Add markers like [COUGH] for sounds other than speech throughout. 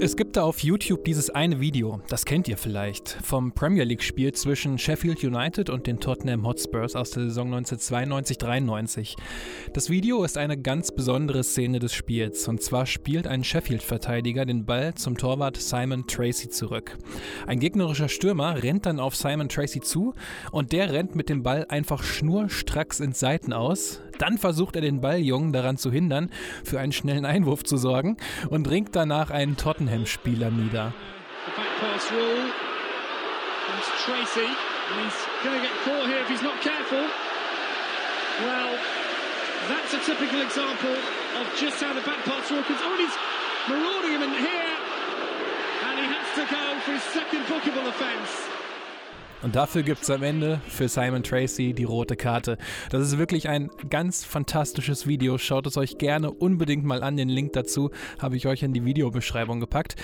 Es gibt da auf YouTube dieses eine Video, das kennt ihr vielleicht, vom Premier League-Spiel zwischen Sheffield United und den Tottenham Hotspurs aus der Saison 1992-93. Das Video ist eine ganz besondere Szene des Spiels und zwar spielt ein Sheffield-Verteidiger den Ball zum Torwart Simon Tracy zurück. Ein gegnerischer Stürmer rennt dann auf Simon Tracy zu und der rennt mit dem Ball einfach schnurstracks ins Seiten aus. Dann versucht er den Balljungen daran zu hindern, für einen schnellen Einwurf zu sorgen und ringt danach einen Tottenham-Spieler nieder. that's a typical example of just how the back rule comes. Oh, he's marauding him in here, and he has to go for his second bookable offence. Und dafür gibt es am Ende für Simon Tracy die rote Karte. Das ist wirklich ein ganz fantastisches Video. Schaut es euch gerne unbedingt mal an. Den Link dazu habe ich euch in die Videobeschreibung gepackt.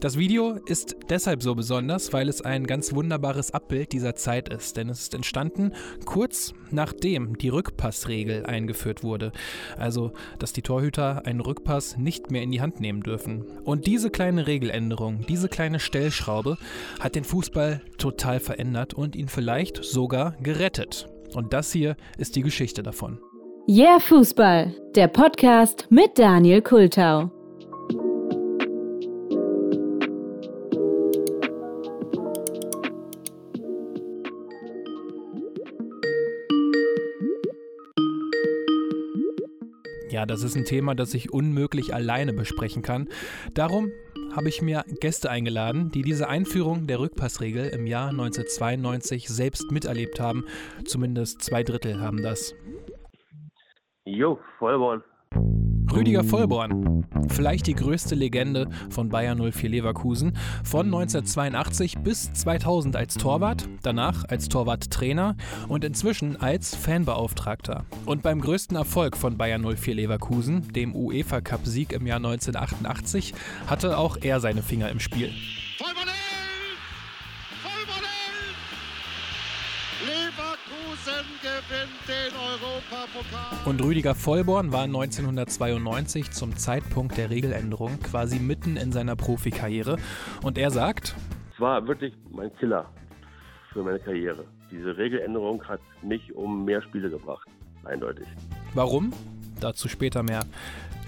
Das Video ist deshalb so besonders, weil es ein ganz wunderbares Abbild dieser Zeit ist. Denn es ist entstanden kurz nachdem die Rückpassregel eingeführt wurde. Also, dass die Torhüter einen Rückpass nicht mehr in die Hand nehmen dürfen. Und diese kleine Regeländerung, diese kleine Stellschraube hat den Fußball total verändert verändert und ihn vielleicht sogar gerettet. Und das hier ist die Geschichte davon. Yeah Fußball, der Podcast mit Daniel Kultau. Ja, das ist ein Thema, das ich unmöglich alleine besprechen kann. Darum habe ich mir Gäste eingeladen, die diese Einführung der Rückpassregel im Jahr 1992 selbst miterlebt haben. Zumindest zwei Drittel haben das. Jo, Vollborn. Rüdiger Vollborn, vielleicht die größte Legende von Bayern 04 Leverkusen, von 1982 bis 2000 als Torwart, danach als Torwarttrainer und inzwischen als Fanbeauftragter. Und beim größten Erfolg von Bayern 04 Leverkusen, dem UEFA Cup Sieg im Jahr 1988, hatte auch er seine Finger im Spiel. Vollborn Und Rüdiger Vollborn war 1992 zum Zeitpunkt der Regeländerung quasi mitten in seiner Profikarriere. Und er sagt: Es war wirklich mein Killer für meine Karriere. Diese Regeländerung hat mich um mehr Spiele gebracht. Eindeutig. Warum? Dazu später mehr.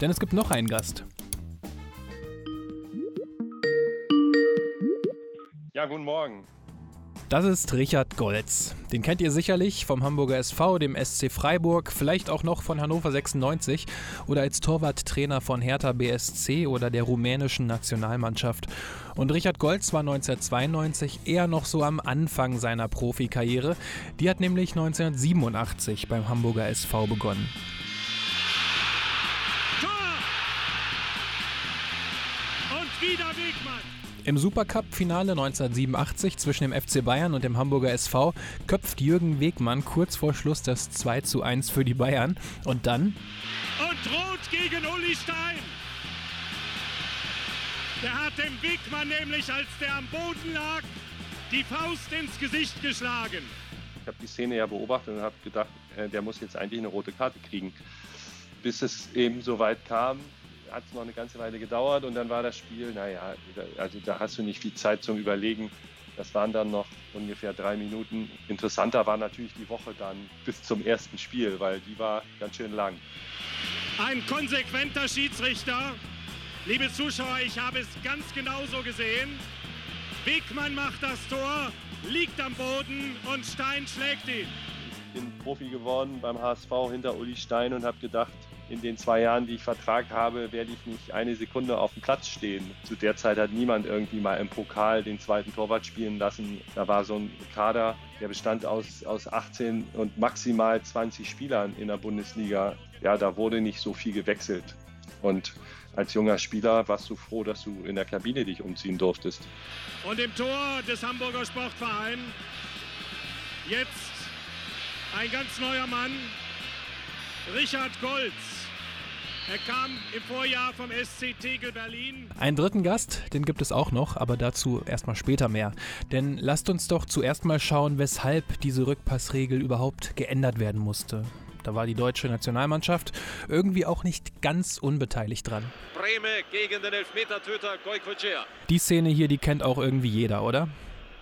Denn es gibt noch einen Gast. Ja, guten Morgen. Das ist Richard Golz. Den kennt ihr sicherlich vom Hamburger SV, dem SC Freiburg, vielleicht auch noch von Hannover 96 oder als Torwarttrainer von Hertha BSC oder der rumänischen Nationalmannschaft. Und Richard Golz war 1992 eher noch so am Anfang seiner Profikarriere. Die hat nämlich 1987 beim Hamburger SV begonnen. Im Supercup-Finale 1987 zwischen dem FC Bayern und dem Hamburger SV köpft Jürgen Wegmann kurz vor Schluss das 2 zu 1 für die Bayern. Und dann. Und rot gegen Uli Stein. Der hat dem Wegmann nämlich, als der am Boden lag, die Faust ins Gesicht geschlagen. Ich habe die Szene ja beobachtet und habe gedacht, äh, der muss jetzt eigentlich eine rote Karte kriegen. Bis es eben so weit kam, hat es noch eine ganze Weile gedauert und dann war das Spiel, naja, also da hast du nicht viel Zeit zum Überlegen. Das waren dann noch ungefähr drei Minuten. Interessanter war natürlich die Woche dann bis zum ersten Spiel, weil die war ganz schön lang. Ein konsequenter Schiedsrichter. Liebe Zuschauer, ich habe es ganz genauso gesehen. Wegmann macht das Tor, liegt am Boden und Stein schlägt ihn. Ich bin Profi geworden beim HSV hinter Uli Stein und habe gedacht, in den zwei Jahren, die ich Vertrag habe, werde ich nicht eine Sekunde auf dem Platz stehen. Zu der Zeit hat niemand irgendwie mal im Pokal den zweiten Torwart spielen lassen. Da war so ein Kader, der bestand aus, aus 18 und maximal 20 Spielern in der Bundesliga. Ja, da wurde nicht so viel gewechselt. Und als junger Spieler warst du froh, dass du in der Kabine dich umziehen durftest. Und im Tor des Hamburger Sportvereins jetzt ein ganz neuer Mann, Richard Golz. Er kam im Vorjahr vom SC Tegel Berlin. Einen dritten Gast, den gibt es auch noch, aber dazu erstmal später mehr. Denn lasst uns doch zuerst mal schauen, weshalb diese Rückpassregel überhaupt geändert werden musste. Da war die deutsche Nationalmannschaft irgendwie auch nicht ganz unbeteiligt dran. Breme gegen den Elfmetertöter Goikocea. Die Szene hier, die kennt auch irgendwie jeder, oder?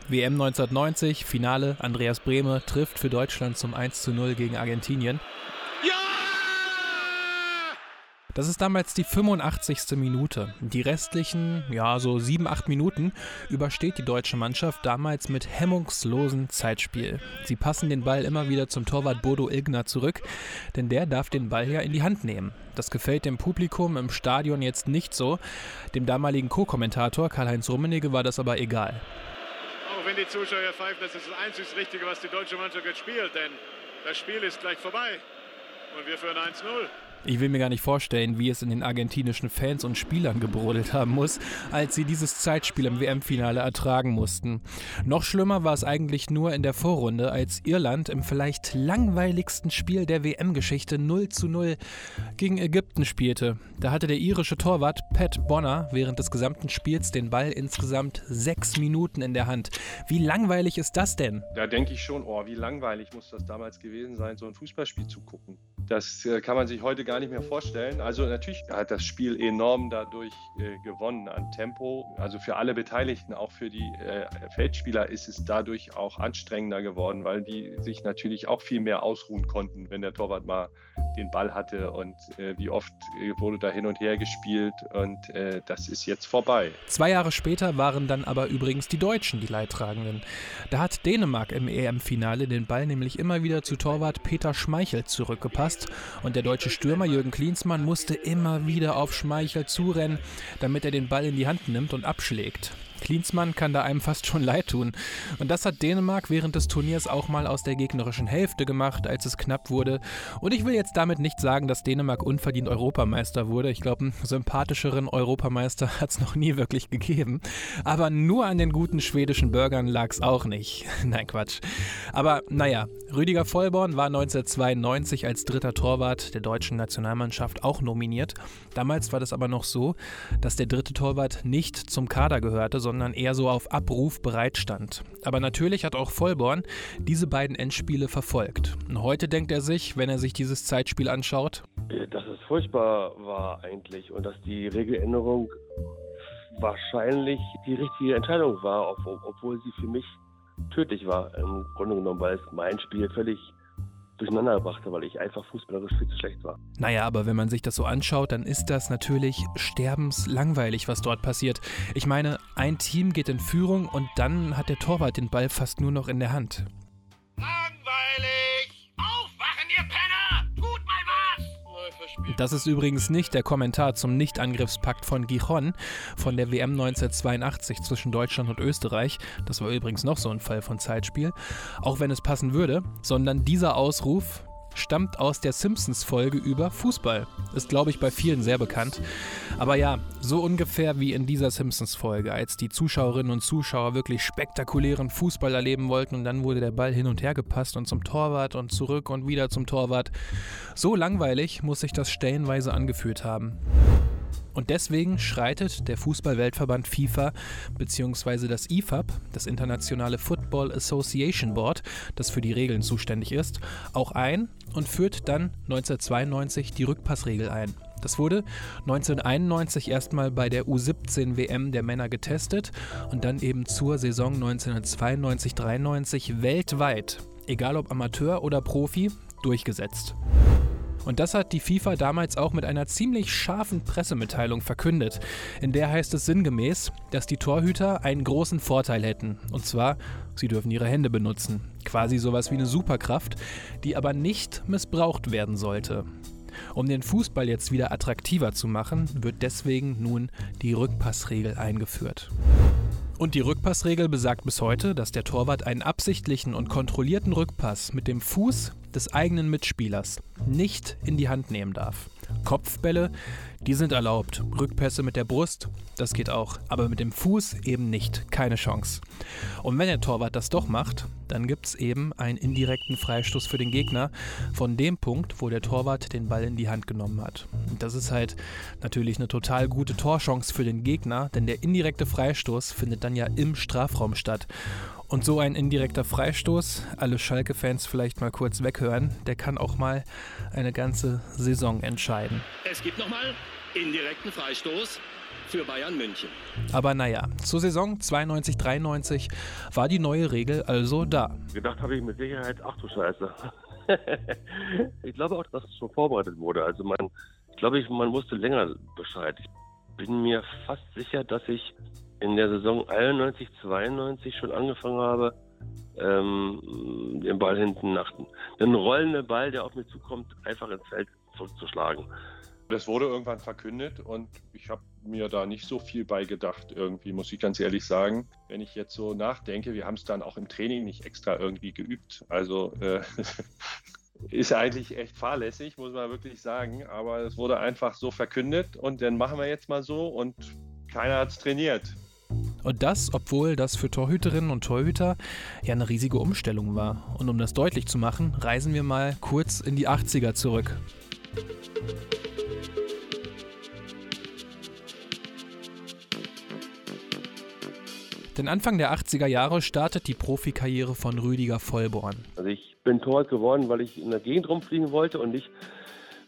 WM 1990, Finale, Andreas Brehme trifft für Deutschland zum 1 zu 0 gegen Argentinien. Das ist damals die 85. Minute. Die restlichen, ja, so 7, 8 Minuten übersteht die deutsche Mannschaft damals mit hemmungslosen Zeitspiel. Sie passen den Ball immer wieder zum Torwart Bodo Ilgner zurück, denn der darf den Ball ja in die Hand nehmen. Das gefällt dem Publikum im Stadion jetzt nicht so. Dem damaligen Co-Kommentator Karl-Heinz Rummenigge war das aber egal. Auch wenn die Zuschauer pfeifen, das ist das einzig Richtige, was die deutsche Mannschaft jetzt spielt, denn das Spiel ist gleich vorbei. Und wir führen 1-0. Ich will mir gar nicht vorstellen, wie es in den argentinischen Fans und Spielern gebrodelt haben muss, als sie dieses Zeitspiel im WM-Finale ertragen mussten. Noch schlimmer war es eigentlich nur in der Vorrunde, als Irland im vielleicht langweiligsten Spiel der WM-Geschichte 0 zu 0 gegen Ägypten spielte. Da hatte der irische Torwart Pat Bonner während des gesamten Spiels den Ball insgesamt sechs Minuten in der Hand. Wie langweilig ist das denn? Da denke ich schon, oh, wie langweilig muss das damals gewesen sein, so ein Fußballspiel zu gucken. Das äh, kann man sich heute gar nicht mehr vorstellen. Also natürlich hat das Spiel enorm dadurch äh, gewonnen an Tempo. Also für alle Beteiligten, auch für die äh, Feldspieler ist es dadurch auch anstrengender geworden, weil die sich natürlich auch viel mehr ausruhen konnten, wenn der Torwart mal den Ball hatte und äh, wie oft äh, wurde da hin und her gespielt und äh, das ist jetzt vorbei. Zwei Jahre später waren dann aber übrigens die Deutschen die Leidtragenden. Da hat Dänemark im EM-Finale den Ball nämlich immer wieder zu Torwart Peter Schmeichel zurückgepasst und der deutsche Stürmer Jürgen Klinsmann musste immer wieder auf Schmeichel zurennen, damit er den Ball in die Hand nimmt und abschlägt. Klinsmann kann da einem fast schon leid tun. Und das hat Dänemark während des Turniers auch mal aus der gegnerischen Hälfte gemacht, als es knapp wurde. Und ich will jetzt damit nicht sagen, dass Dänemark unverdient Europameister wurde. Ich glaube, einen sympathischeren Europameister [LAUGHS] hat es noch nie wirklich gegeben. Aber nur an den guten schwedischen Bürgern lag es auch nicht. [LAUGHS] Nein, Quatsch. Aber naja, Rüdiger Vollborn war 1992 als dritter Torwart der deutschen Nationalmannschaft auch nominiert. Damals war das aber noch so, dass der dritte Torwart nicht zum Kader gehörte, sondern sondern eher so auf Abruf bereitstand. Aber natürlich hat auch Vollborn diese beiden Endspiele verfolgt. Und heute denkt er sich, wenn er sich dieses Zeitspiel anschaut, dass es furchtbar war eigentlich und dass die Regeländerung wahrscheinlich die richtige Entscheidung war, obwohl sie für mich tödlich war im Grunde genommen, weil es mein Spiel völlig durcheinander brachte, weil ich einfach fußballerisch viel zu schlecht war. Naja, aber wenn man sich das so anschaut, dann ist das natürlich sterbenslangweilig, was dort passiert. Ich meine, ein Team geht in Führung und dann hat der Torwart den Ball fast nur noch in der Hand. Das ist übrigens nicht der Kommentar zum Nichtangriffspakt von Gijon von der WM 1982 zwischen Deutschland und Österreich. Das war übrigens noch so ein Fall von Zeitspiel, auch wenn es passen würde, sondern dieser Ausruf, stammt aus der Simpsons-Folge über Fußball. Ist, glaube ich, bei vielen sehr bekannt. Aber ja, so ungefähr wie in dieser Simpsons-Folge, als die Zuschauerinnen und Zuschauer wirklich spektakulären Fußball erleben wollten und dann wurde der Ball hin und her gepasst und zum Torwart und zurück und wieder zum Torwart. So langweilig muss sich das stellenweise angefühlt haben. Und deswegen schreitet der Fußballweltverband FIFA bzw. das IFAB, das Internationale Football Association Board, das für die Regeln zuständig ist, auch ein und führt dann 1992 die Rückpassregel ein. Das wurde 1991 erstmal bei der U17 WM der Männer getestet und dann eben zur Saison 1992-93 weltweit, egal ob Amateur oder Profi, durchgesetzt. Und das hat die FIFA damals auch mit einer ziemlich scharfen Pressemitteilung verkündet. In der heißt es sinngemäß, dass die Torhüter einen großen Vorteil hätten. Und zwar, sie dürfen ihre Hände benutzen. Quasi sowas wie eine Superkraft, die aber nicht missbraucht werden sollte. Um den Fußball jetzt wieder attraktiver zu machen, wird deswegen nun die Rückpassregel eingeführt. Und die Rückpassregel besagt bis heute, dass der Torwart einen absichtlichen und kontrollierten Rückpass mit dem Fuß des eigenen Mitspielers nicht in die Hand nehmen darf. Kopfbälle, die sind erlaubt. Rückpässe mit der Brust, das geht auch. Aber mit dem Fuß eben nicht. Keine Chance. Und wenn der Torwart das doch macht, dann gibt es eben einen indirekten Freistoß für den Gegner von dem Punkt, wo der Torwart den Ball in die Hand genommen hat. Und das ist halt natürlich eine total gute Torchance für den Gegner, denn der indirekte Freistoß findet dann ja im Strafraum statt. Und so ein indirekter Freistoß, alle Schalke-Fans vielleicht mal kurz weghören, der kann auch mal eine ganze Saison entscheiden. Es gibt nochmal indirekten Freistoß für Bayern München. Aber naja, zur Saison 92-93 war die neue Regel also da. Gedacht habe ich mit Sicherheit, ach du Scheiße. [LAUGHS] ich glaube auch, dass es schon vorbereitet wurde. Also man, ich glaube, ich, man wusste länger Bescheid. Ich bin mir fast sicher, dass ich in der Saison 91, 92 schon angefangen habe, ähm, den Ball hinten nach den rollenden Ball, der auf mich zukommt, einfach ins Feld zurückzuschlagen. Das wurde irgendwann verkündet und ich habe mir da nicht so viel bei gedacht, irgendwie, muss ich ganz ehrlich sagen. Wenn ich jetzt so nachdenke, wir haben es dann auch im Training nicht extra irgendwie geübt. Also äh, [LAUGHS] ist eigentlich echt fahrlässig, muss man wirklich sagen. Aber es wurde einfach so verkündet und dann machen wir jetzt mal so und keiner hat es trainiert. Und das, obwohl das für Torhüterinnen und Torhüter ja eine riesige Umstellung war. Und um das deutlich zu machen, reisen wir mal kurz in die 80er zurück. Denn Anfang der 80er Jahre startet die Profikarriere von Rüdiger Vollborn. Also ich bin Torwart geworden, weil ich in der Gegend rumfliegen wollte und nicht,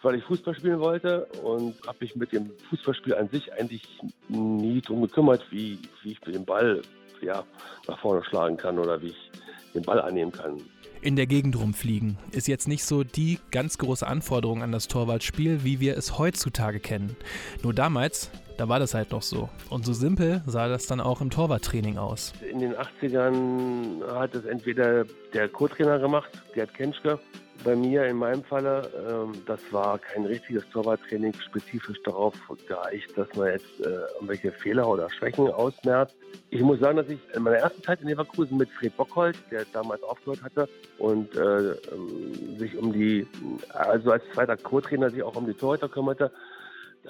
weil ich Fußball spielen wollte und habe mich mit dem Fußballspiel an sich eigentlich nie darum gekümmert, wie, wie ich den Ball ja, nach vorne schlagen kann oder wie ich den Ball annehmen kann. In der Gegend rumfliegen ist jetzt nicht so die ganz große Anforderung an das Torwartspiel, wie wir es heutzutage kennen. Nur damals, da war das halt noch so. Und so simpel sah das dann auch im Torwarttraining aus. In den 80ern hat es entweder der Co-Trainer gemacht, Gerd Kenschke, bei mir in meinem Falle, ähm, das war kein richtiges Torwarttraining spezifisch darauf geeicht, dass man jetzt äh, irgendwelche Fehler oder Schwächen ausmerzt. Ich muss sagen, dass ich in meiner ersten Zeit in Leverkusen mit Fred Bockhold, der damals aufgehört hatte und äh, ähm, sich um die, also als zweiter Co-Trainer sich auch um die Torhüter kümmerte,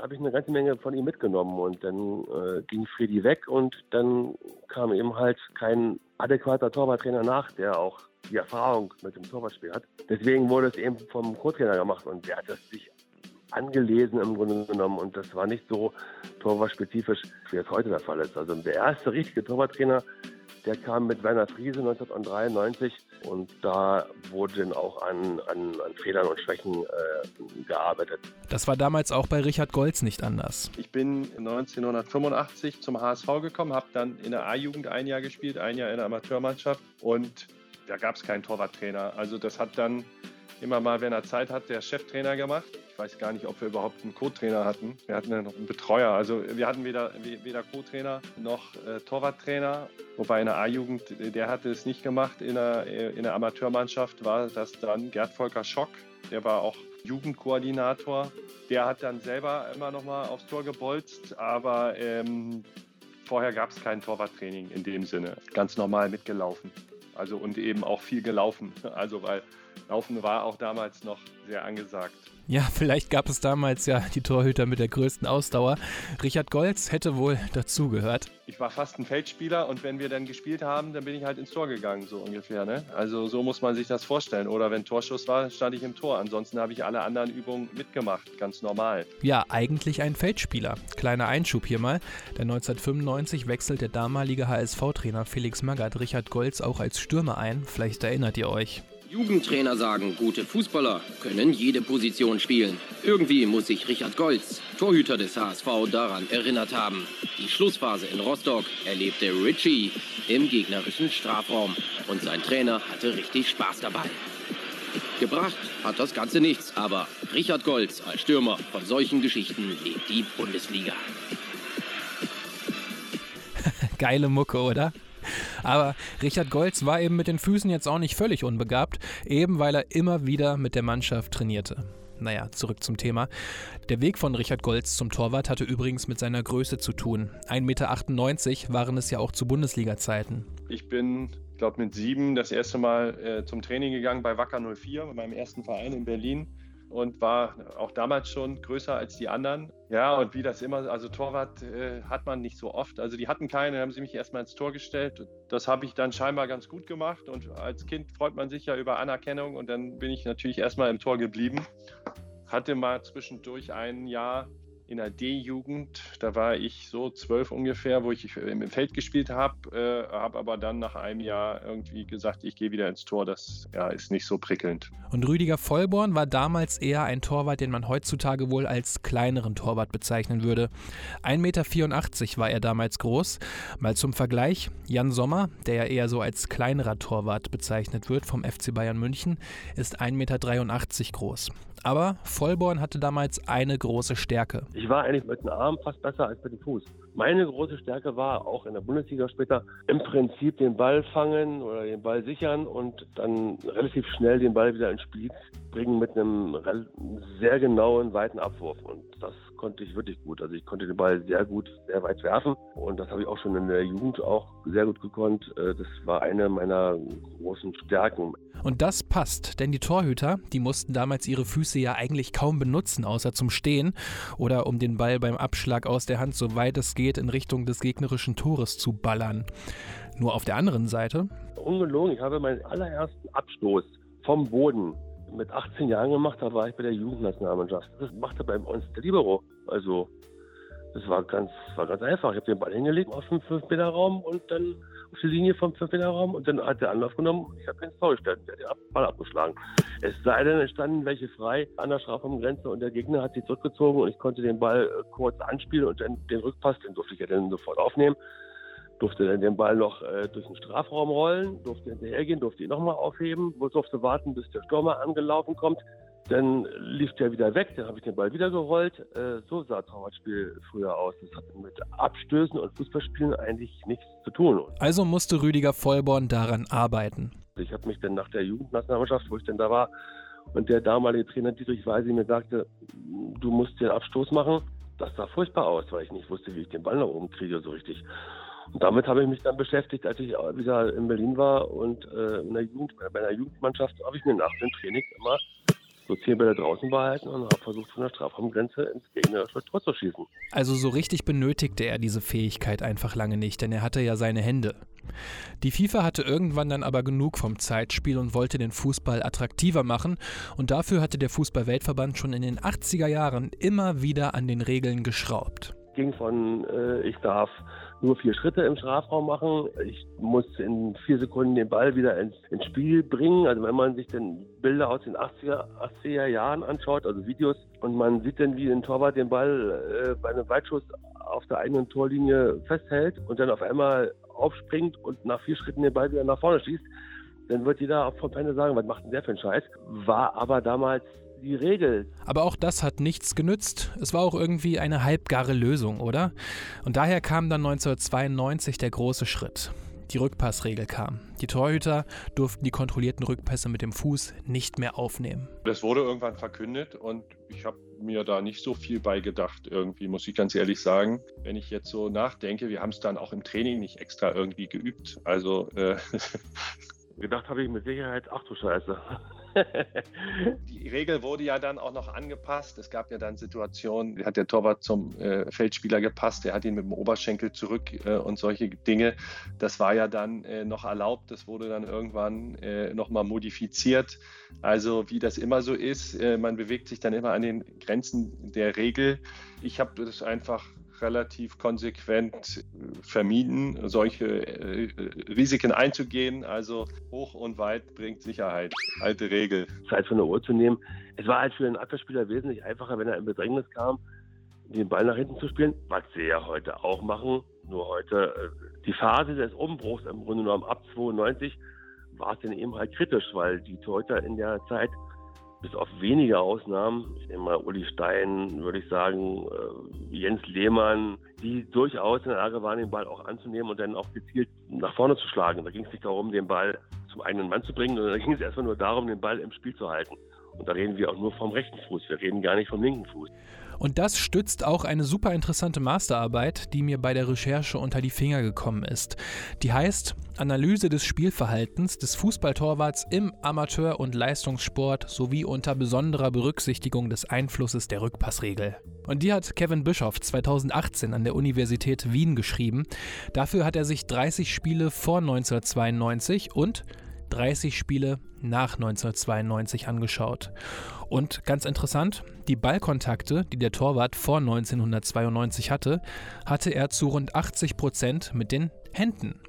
habe ich eine ganze Menge von ihm mitgenommen und dann äh, ging Freddy weg und dann kam eben halt kein adäquater Torwarttrainer nach, der auch die Erfahrung mit dem Torwartspiel hat. Deswegen wurde es eben vom Co-Trainer gemacht und der hat das sich angelesen im Grunde genommen und das war nicht so torwartspezifisch, wie es heute der Fall ist. Also der erste richtige Torwarttrainer, der kam mit Werner Friese 1993 und da wurde dann auch an, an, an Fehlern und Schwächen äh, gearbeitet. Das war damals auch bei Richard Golz nicht anders. Ich bin 1985 zum HSV gekommen, habe dann in der A-Jugend ein Jahr gespielt, ein Jahr in der Amateurmannschaft und da gab es keinen Torwarttrainer. Also das hat dann immer mal, wenn er Zeit hat, der Cheftrainer gemacht. Ich weiß gar nicht, ob wir überhaupt einen Co-Trainer hatten. Wir hatten ja noch einen Betreuer. Also wir hatten weder, weder Co-Trainer noch äh, Torwarttrainer. Wobei in der A-Jugend, der hatte es nicht gemacht. In der, in der Amateurmannschaft war das dann Gerd Volker Schock. Der war auch Jugendkoordinator. Der hat dann selber immer noch mal aufs Tor gebolzt. Aber ähm, vorher gab es kein Torwarttraining in dem Sinne. Ganz normal mitgelaufen. Also und eben auch viel gelaufen. [LAUGHS] Also weil Laufen war auch damals noch sehr angesagt. Ja, vielleicht gab es damals ja die Torhüter mit der größten Ausdauer. Richard Golz hätte wohl dazugehört. Ich war fast ein Feldspieler und wenn wir dann gespielt haben, dann bin ich halt ins Tor gegangen, so ungefähr. Ne? Also so muss man sich das vorstellen. Oder wenn Torschuss war, stand ich im Tor. Ansonsten habe ich alle anderen Übungen mitgemacht, ganz normal. Ja, eigentlich ein Feldspieler. Kleiner Einschub hier mal. Denn 1995 wechselt der damalige HSV-Trainer Felix Magath Richard Golz auch als Stürmer ein. Vielleicht erinnert ihr euch. Jugendtrainer sagen, gute Fußballer können jede Position spielen. Irgendwie muss sich Richard Golz, Torhüter des HSV, daran erinnert haben. Die Schlussphase in Rostock erlebte Richie im gegnerischen Strafraum und sein Trainer hatte richtig Spaß dabei. Gebracht hat das Ganze nichts, aber Richard Golz als Stürmer von solchen Geschichten lebt die Bundesliga. [LAUGHS] Geile Mucke, oder? Aber Richard Golz war eben mit den Füßen jetzt auch nicht völlig unbegabt, eben weil er immer wieder mit der Mannschaft trainierte. Naja, zurück zum Thema. Der Weg von Richard Golz zum Torwart hatte übrigens mit seiner Größe zu tun. 1,98 Meter waren es ja auch zu Bundesliga-Zeiten. Ich bin, glaube mit sieben das erste Mal äh, zum Training gegangen bei Wacker 04, mit meinem ersten Verein in Berlin und war auch damals schon größer als die anderen. Ja, und wie das immer, also Torwart äh, hat man nicht so oft. Also die hatten keine, dann haben sie mich erstmal ins Tor gestellt. Das habe ich dann scheinbar ganz gut gemacht und als Kind freut man sich ja über Anerkennung und dann bin ich natürlich erstmal im Tor geblieben. Hatte mal zwischendurch ein Jahr in der D-Jugend. Da war ich so zwölf ungefähr, wo ich im Feld gespielt habe, äh, habe aber dann nach einem Jahr irgendwie gesagt, ich gehe wieder ins Tor. Das ja, ist nicht so prickelnd. Und Rüdiger Vollborn war damals eher ein Torwart, den man heutzutage wohl als kleineren Torwart bezeichnen würde. 1,84 Meter war er damals groß. Mal zum Vergleich, Jan Sommer, der ja eher so als kleinerer Torwart bezeichnet wird vom FC Bayern München, ist 1,83 Meter groß. Aber Vollborn hatte damals eine große Stärke. Ich war eigentlich mit dem Arm fast besser als mit dem Fuß. Meine große Stärke war auch in der Bundesliga später im Prinzip den Ball fangen oder den Ball sichern und dann relativ schnell den Ball wieder ins Spiel bringen mit einem sehr genauen, weiten Abwurf. Und das konnte ich wirklich gut. Also ich konnte den Ball sehr gut, sehr weit werfen. Und das habe ich auch schon in der Jugend auch sehr gut gekonnt. Äh, das war eine meiner großen Stärken. Und das passt, denn die Torhüter, die mussten damals ihre Füße ja eigentlich kaum benutzen, außer zum Stehen oder um den Ball beim Abschlag aus der Hand, so weit es geht, in Richtung des gegnerischen Tores zu ballern. Nur auf der anderen Seite. Ungelogen, ich habe meinen allerersten Abstoß vom Boden mit 18 Jahren gemacht, da war ich bei der Jugendnationalmannschaft. Das machte bei uns der Libero. Also das war ganz, war ganz einfach. Ich habe den Ball hingelegt auf den 5-Meter-Raum und dann auf die Linie vom 5-Meter-Raum und dann hat der Anlauf genommen ich habe den Tor gestellt. Der hat den Ball abgeschlagen. Es sei denn, es standen welche frei an der Strafraumgrenze und der Gegner hat sich zurückgezogen und ich konnte den Ball äh, kurz anspielen und dann den Rückpass, den durfte ich ja dann sofort aufnehmen durfte dann den Ball noch äh, durch den Strafraum rollen, durfte hinterhergehen, durfte ihn nochmal aufheben, durfte warten, bis der Stürmer angelaufen kommt. Dann lief der wieder weg, dann habe ich den Ball wieder gerollt. Äh, so sah Torwartspiel früher aus. Das hatte mit Abstößen und Fußballspielen eigentlich nichts zu tun. Also musste Rüdiger Vollborn daran arbeiten. Ich habe mich dann nach der Jugendnationalmannschaft, wo ich dann da war, und der damalige Trainer Dietrich Weisi mir sagte, du musst den Abstoß machen. Das sah furchtbar aus, weil ich nicht wusste, wie ich den Ball nach oben kriege so richtig. Und damit habe ich mich dann beschäftigt, als ich wieder in Berlin war und äh, in der Jugend, bei einer Jugendmannschaft habe ich mir nach dem Training immer so zehn Bälle draußen behalten und habe versucht, von der Strafraumgrenze ins gegnerische Tor zu schießen. Also so richtig benötigte er diese Fähigkeit einfach lange nicht, denn er hatte ja seine Hände. Die FIFA hatte irgendwann dann aber genug vom Zeitspiel und wollte den Fußball attraktiver machen und dafür hatte der Fußballweltverband schon in den 80er Jahren immer wieder an den Regeln geschraubt. Ging von äh, ich darf nur vier Schritte im Strafraum machen. Ich muss in vier Sekunden den Ball wieder ins, ins Spiel bringen. Also wenn man sich dann Bilder aus den 80er, 80er Jahren anschaut, also Videos, und man sieht dann, wie ein Torwart den Ball äh, bei einem Weitschuss auf der eigenen Torlinie festhält und dann auf einmal aufspringt und nach vier Schritten den Ball wieder nach vorne schießt, dann wird jeder vom Ferne sagen, was macht denn der für einen Scheiß? War aber damals die Regel. Aber auch das hat nichts genützt. Es war auch irgendwie eine halbgare Lösung, oder? Und daher kam dann 1992 der große Schritt. Die Rückpassregel kam. Die Torhüter durften die kontrollierten Rückpässe mit dem Fuß nicht mehr aufnehmen. Das wurde irgendwann verkündet und ich habe mir da nicht so viel beigedacht, irgendwie, muss ich ganz ehrlich sagen. Wenn ich jetzt so nachdenke, wir haben es dann auch im Training nicht extra irgendwie geübt. Also äh, [LAUGHS] gedacht habe ich mit Sicherheit, ach du Scheiße. [LAUGHS] [LAUGHS] die Regel wurde ja dann auch noch angepasst. Es gab ja dann Situationen, hat der Torwart zum äh, Feldspieler gepasst, der hat ihn mit dem Oberschenkel zurück äh, und solche Dinge. Das war ja dann äh, noch erlaubt, das wurde dann irgendwann äh, nochmal modifiziert. Also wie das immer so ist, äh, man bewegt sich dann immer an den Grenzen der Regel. Ich habe das einfach relativ konsequent äh, vermieden, solche äh, Risiken einzugehen. Also hoch und weit bringt Sicherheit. Alte Regel. Zeit von der Uhr zu nehmen. Es war halt für einen Abwehrspieler wesentlich einfacher, wenn er in Bedrängnis kam, den Ball nach hinten zu spielen, was sie ja heute auch machen. Nur heute, äh, die Phase des Umbruchs im Grunde genommen ab 92 war es dann eben halt kritisch, weil die Torhüter in der Zeit bis auf wenige Ausnahmen, ich nehme mal Uli Stein, würde ich sagen, äh, Jens Lehmann, die durchaus in der Lage waren, den Ball auch anzunehmen und dann auch gezielt nach vorne zu schlagen. Da ging es nicht darum, den Ball zum eigenen Mann zu bringen, sondern da ging es erstmal nur darum, den Ball im Spiel zu halten. Und da reden wir auch nur vom rechten Fuß, wir reden gar nicht vom linken Fuß. Und das stützt auch eine super interessante Masterarbeit, die mir bei der Recherche unter die Finger gekommen ist. Die heißt Analyse des Spielverhaltens des Fußballtorwarts im Amateur- und Leistungssport sowie unter besonderer Berücksichtigung des Einflusses der Rückpassregel. Und die hat Kevin Bischoff 2018 an der Universität Wien geschrieben. Dafür hat er sich 30 Spiele vor 1992 und 30 Spiele nach 1992 angeschaut. Und ganz interessant, die Ballkontakte, die der Torwart vor 1992 hatte, hatte er zu rund 80 Prozent mit den Händen.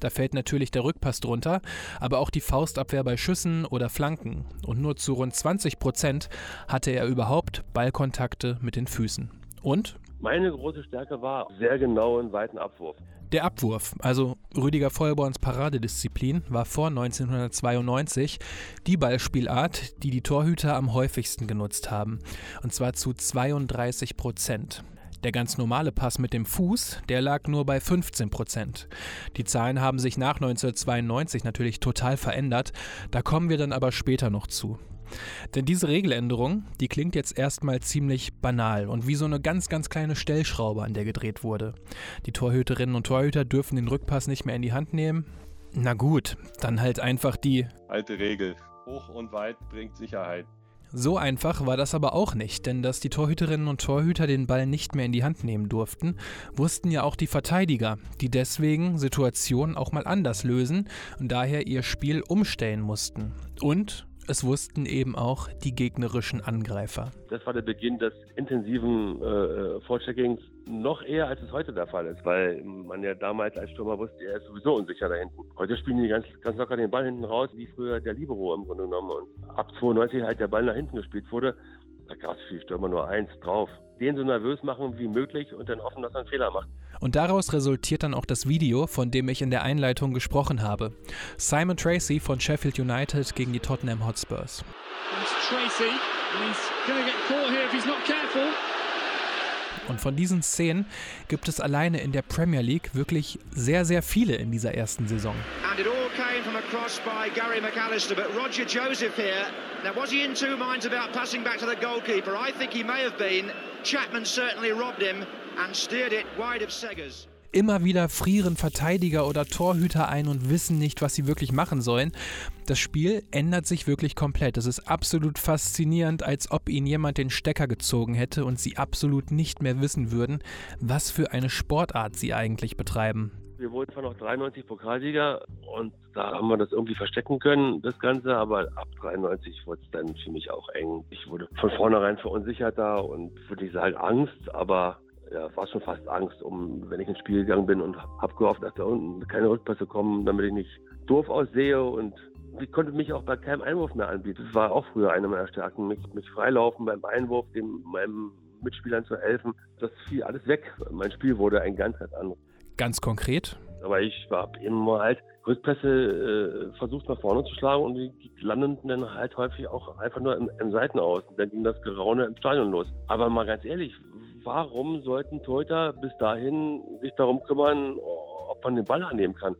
Da fällt natürlich der Rückpass drunter, aber auch die Faustabwehr bei Schüssen oder Flanken. Und nur zu rund 20 Prozent hatte er überhaupt Ballkontakte mit den Füßen. Und? Meine große Stärke war sehr genauen weiten Abwurf. Der Abwurf, also Rüdiger Vollborns Paradedisziplin, war vor 1992 die Ballspielart, die die Torhüter am häufigsten genutzt haben. Und zwar zu 32 Prozent. Der ganz normale Pass mit dem Fuß, der lag nur bei 15 Prozent. Die Zahlen haben sich nach 1992 natürlich total verändert, da kommen wir dann aber später noch zu. Denn diese Regeländerung, die klingt jetzt erstmal ziemlich banal und wie so eine ganz, ganz kleine Stellschraube, an der gedreht wurde. Die Torhüterinnen und Torhüter dürfen den Rückpass nicht mehr in die Hand nehmen. Na gut, dann halt einfach die alte Regel. Hoch und weit bringt Sicherheit. So einfach war das aber auch nicht, denn dass die Torhüterinnen und Torhüter den Ball nicht mehr in die Hand nehmen durften, wussten ja auch die Verteidiger, die deswegen Situationen auch mal anders lösen und daher ihr Spiel umstellen mussten. Und es wussten eben auch die gegnerischen Angreifer. Das war der Beginn des intensiven äh, äh, Vorcheckings noch eher, als es heute der Fall ist, weil man ja damals als Stürmer wusste, er ist sowieso unsicher da hinten. Heute spielen die ganz, ganz locker den Ball hinten raus, wie früher der Libero im Grunde genommen. Und ab 92 halt der Ball nach hinten gespielt wurde, da gab es die Stürmer nur eins drauf. Den so nervös machen wie möglich und dann hoffen, dass er einen Fehler macht. Und daraus resultiert dann auch das Video, von dem ich in der Einleitung gesprochen habe. Simon Tracy von Sheffield United gegen die Tottenham Hotspurs. Tracy. Und von diesen Szenen gibt es alleine in der Premier League wirklich sehr, sehr viele in dieser ersten Saison. And it all from a cross by Gary McAllister, but Roger Joseph here. Now, was he in two minds about passing back to the goalkeeper? I think he may have been. Chapman certainly robbed him and steered it wide of Seggers. Immer wieder frieren Verteidiger oder Torhüter ein und wissen nicht, was sie wirklich machen sollen. Das Spiel ändert sich wirklich komplett. Es ist absolut faszinierend, als ob ihnen jemand den Stecker gezogen hätte und sie absolut nicht mehr wissen würden, was für eine Sportart sie eigentlich betreiben. Wir wurden zwar noch 93 Pokalsieger und da haben wir das irgendwie verstecken können, das Ganze, aber ab 93 wurde es dann für mich auch eng. Ich wurde von vornherein verunsichert da und würde ich sagen Angst, aber ja, war schon fast Angst, um, wenn ich ins Spiel gegangen bin und habe gehofft, dass da unten keine Rückpässe kommen, damit ich nicht doof aussehe und ich konnte mich auch bei keinem Einwurf mehr anbieten. Das war auch früher eine meiner Stärken, mich, mich freilaufen beim Einwurf, dem meinem Mitspielern zu helfen. Das fiel alles weg. Mein Spiel wurde ein ganz, ganz anderes. Ganz konkret? Aber ich war immer halt Rückpässe äh, versucht nach vorne zu schlagen und die, die landeten dann halt häufig auch einfach nur im, im Seitenaus. Dann ging das Geraune im Stadion los. Aber mal ganz ehrlich, warum sollten Torhüter bis dahin sich darum kümmern, ob man den Ball annehmen kann?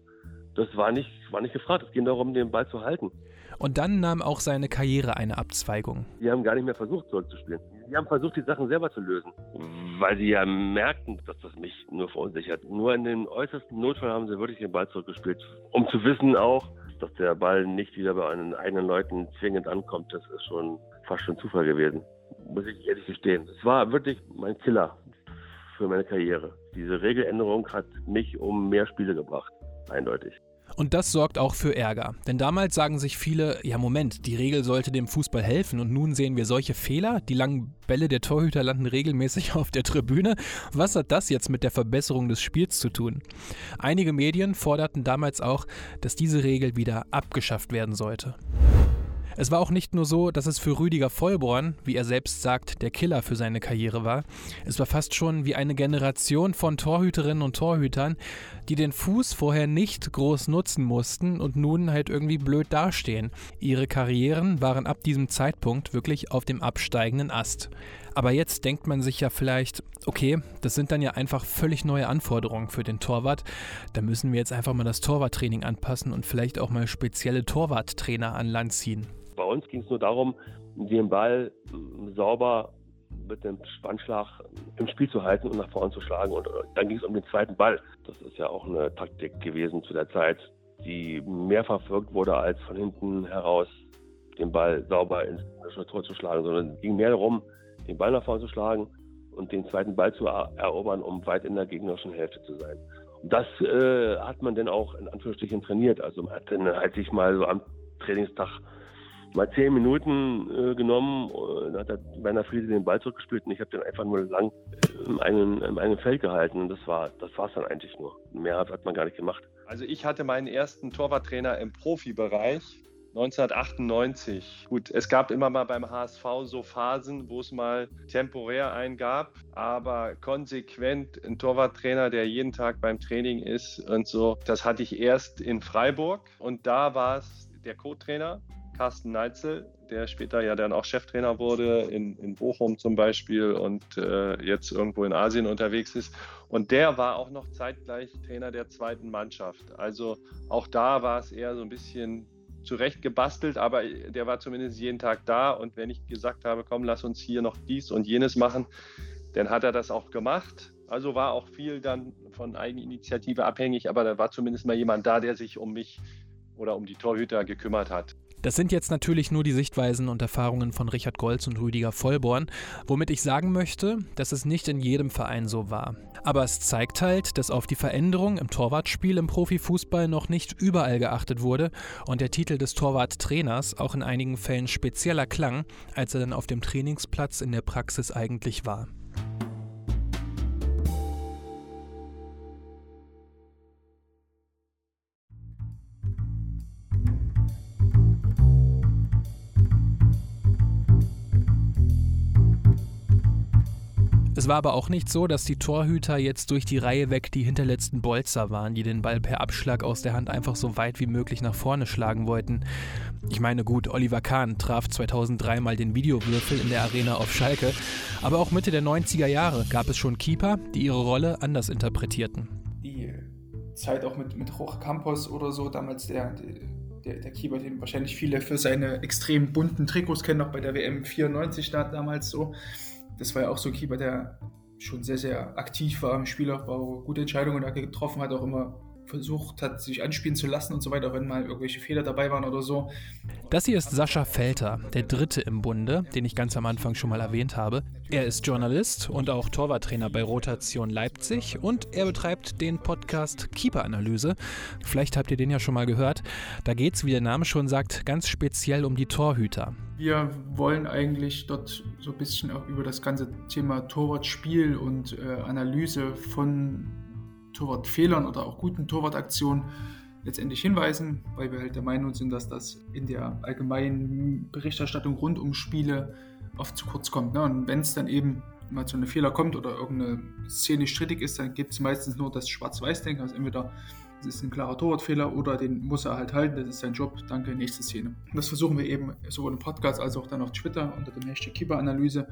Das war nicht, war nicht gefragt. Es ging darum, den Ball zu halten. Und dann nahm auch seine Karriere eine Abzweigung. Die haben gar nicht mehr versucht, zurückzuspielen. Die haben versucht, die Sachen selber zu lösen, weil sie ja merkten, dass das mich nur verunsichert. Nur in dem äußersten Notfall haben sie wirklich den Ball zurückgespielt, um zu wissen auch, dass der Ball nicht wieder bei einen eigenen Leuten zwingend ankommt. Das ist schon fast schon Zufall gewesen muss ich ehrlich gestehen. Es war wirklich mein Killer für meine Karriere. Diese Regeländerung hat mich um mehr Spiele gebracht, eindeutig. Und das sorgt auch für Ärger. Denn damals sagen sich viele, ja Moment, die Regel sollte dem Fußball helfen und nun sehen wir solche Fehler. Die langen Bälle der Torhüter landen regelmäßig [LAUGHS] auf der Tribüne. Was hat das jetzt mit der Verbesserung des Spiels zu tun? Einige Medien forderten damals auch, dass diese Regel wieder abgeschafft werden sollte. Es war auch nicht nur so, dass es für Rüdiger Vollborn, wie er selbst sagt, der Killer für seine Karriere war. Es war fast schon wie eine Generation von Torhüterinnen und Torhütern, die den Fuß vorher nicht groß nutzen mussten und nun halt irgendwie blöd dastehen. Ihre Karrieren waren ab diesem Zeitpunkt wirklich auf dem absteigenden Ast. Aber jetzt denkt man sich ja vielleicht, okay, das sind dann ja einfach völlig neue Anforderungen für den Torwart. Da müssen wir jetzt einfach mal das Torwarttraining anpassen und vielleicht auch mal spezielle Torwarttrainer an Land ziehen. Bei uns ging es nur darum, den Ball sauber mit dem Spannschlag im Spiel zu halten und nach vorne zu schlagen. Und dann ging es um den zweiten Ball. Das ist ja auch eine Taktik gewesen zu der Zeit, die mehr verfolgt wurde, als von hinten heraus den Ball sauber ins Tor zu schlagen, sondern es ging mehr darum, den Ball nach vorne zu schlagen und den zweiten Ball zu erobern, um weit in der gegnerischen Hälfte zu sein. Das äh, hat man dann auch in Anführungsstrichen trainiert. Also man hat dann halt sich mal so am Trainingstag mal zehn Minuten äh, genommen, äh, dann hat Werner Friede den Ball zurückgespielt und ich habe den einfach nur lang im eigenen, im eigenen Feld gehalten. Das war das war es dann eigentlich nur. Mehr hat man gar nicht gemacht. Also ich hatte meinen ersten Torwarttrainer im Profibereich 1998. Gut, es gab immer mal beim HSV so Phasen, wo es mal temporär einen gab, aber konsequent ein Torwarttrainer, der jeden Tag beim Training ist und so, das hatte ich erst in Freiburg und da war es der Co-Trainer Carsten Neitzel, der später ja dann auch Cheftrainer wurde, in, in Bochum zum Beispiel und äh, jetzt irgendwo in Asien unterwegs ist. Und der war auch noch zeitgleich Trainer der zweiten Mannschaft. Also auch da war es eher so ein bisschen zurecht gebastelt, aber der war zumindest jeden Tag da. Und wenn ich gesagt habe, komm, lass uns hier noch dies und jenes machen, dann hat er das auch gemacht. Also war auch viel dann von Eigeninitiative abhängig, aber da war zumindest mal jemand da, der sich um mich oder um die Torhüter gekümmert hat. Das sind jetzt natürlich nur die Sichtweisen und Erfahrungen von Richard Golz und Rüdiger Vollborn, womit ich sagen möchte, dass es nicht in jedem Verein so war. Aber es zeigt halt, dass auf die Veränderung im Torwartspiel im Profifußball noch nicht überall geachtet wurde und der Titel des Torwarttrainers auch in einigen Fällen spezieller klang, als er dann auf dem Trainingsplatz in der Praxis eigentlich war. Es war aber auch nicht so, dass die Torhüter jetzt durch die Reihe weg die hinterletzten Bolzer waren, die den Ball per Abschlag aus der Hand einfach so weit wie möglich nach vorne schlagen wollten. Ich meine, gut, Oliver Kahn traf 2003 mal den Videowürfel in der Arena auf Schalke, aber auch Mitte der 90er Jahre gab es schon Keeper, die ihre Rolle anders interpretierten. Die Zeit auch mit, mit Jorge Campos oder so, damals der, der, der Keeper, den wahrscheinlich viele für seine extrem bunten Trikots kennen, noch bei der WM 94 da, damals so das war ja auch so ein Keeper, der schon sehr, sehr aktiv war im Spielaufbau, gute Entscheidungen getroffen hat, auch immer versucht hat, sich anspielen zu lassen und so weiter, wenn mal irgendwelche Fehler dabei waren oder so. Das hier ist Sascha Felter, der Dritte im Bunde, den ich ganz am Anfang schon mal erwähnt habe. Er ist Journalist und auch Torwarttrainer bei Rotation Leipzig und er betreibt den Podcast Keeper Analyse. Vielleicht habt ihr den ja schon mal gehört. Da geht es, wie der Name schon sagt, ganz speziell um die Torhüter. Wir wollen eigentlich dort so ein bisschen auch über das ganze Thema Torwartspiel und äh, Analyse von Torwartfehlern oder auch guten Torwartaktionen letztendlich hinweisen, weil wir halt der Meinung sind, dass das in der allgemeinen Berichterstattung rund um Spiele oft zu kurz kommt. Ne? Und wenn es dann eben mal zu einem Fehler kommt oder irgendeine Szene strittig ist, dann gibt es meistens nur das Schwarz-Weiß-Denken. Also entweder es ist ein klarer Torwartfehler oder den muss er halt halten, das ist sein Job, danke, nächste Szene. Das versuchen wir eben sowohl im Podcast als auch dann auf Twitter unter dem Hashtag Keeper-Analyse.